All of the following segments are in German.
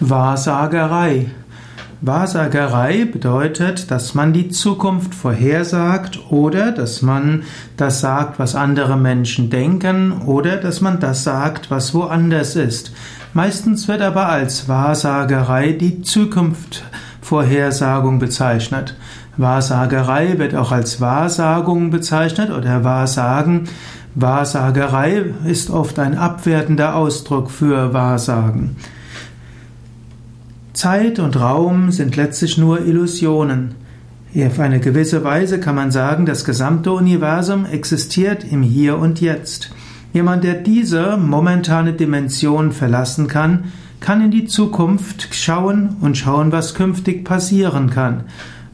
Wahrsagerei. Wahrsagerei bedeutet, dass man die Zukunft vorhersagt oder dass man das sagt, was andere Menschen denken oder dass man das sagt, was woanders ist. Meistens wird aber als Wahrsagerei die Zukunftvorhersagung bezeichnet. Wahrsagerei wird auch als Wahrsagung bezeichnet oder Wahrsagen. Wahrsagerei ist oft ein abwertender Ausdruck für Wahrsagen. Zeit und Raum sind letztlich nur Illusionen. Auf eine gewisse Weise kann man sagen, das gesamte Universum existiert im Hier und Jetzt. Jemand, der diese momentane Dimension verlassen kann, kann in die Zukunft schauen und schauen, was künftig passieren kann.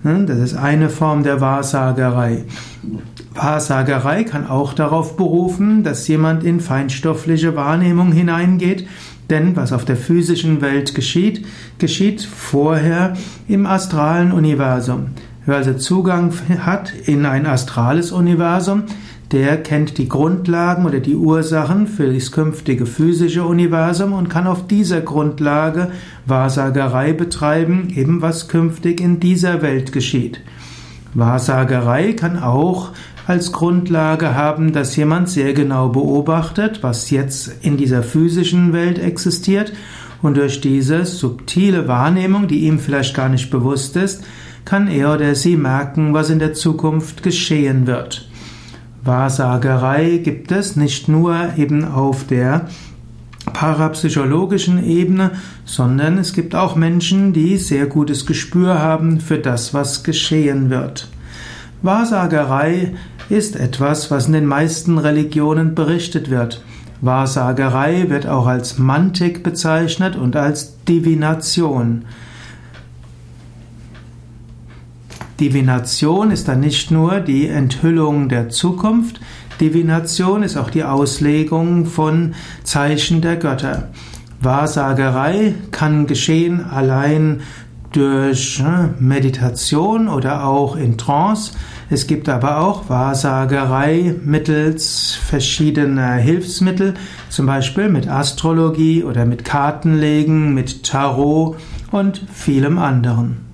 Hm, das ist eine Form der Wahrsagerei. Wahrsagerei kann auch darauf berufen, dass jemand in feinstoffliche Wahrnehmung hineingeht denn was auf der physischen Welt geschieht, geschieht vorher im astralen Universum. Wer also Zugang hat in ein astrales Universum, der kennt die Grundlagen oder die Ursachen für das künftige physische Universum und kann auf dieser Grundlage Wahrsagerei betreiben, eben was künftig in dieser Welt geschieht. Wahrsagerei kann auch als Grundlage haben, dass jemand sehr genau beobachtet, was jetzt in dieser physischen Welt existiert und durch diese subtile Wahrnehmung, die ihm vielleicht gar nicht bewusst ist, kann er oder sie merken, was in der Zukunft geschehen wird. Wahrsagerei gibt es nicht nur eben auf der parapsychologischen Ebene, sondern es gibt auch Menschen, die sehr gutes Gespür haben für das, was geschehen wird. Wahrsagerei ist etwas, was in den meisten Religionen berichtet wird. Wahrsagerei wird auch als Mantik bezeichnet und als Divination. Divination ist dann nicht nur die Enthüllung der Zukunft, Divination ist auch die Auslegung von Zeichen der Götter. Wahrsagerei kann geschehen allein durch ne, Meditation oder auch in Trance. Es gibt aber auch Wahrsagerei mittels verschiedener Hilfsmittel, zum Beispiel mit Astrologie oder mit Kartenlegen, mit Tarot und vielem anderen.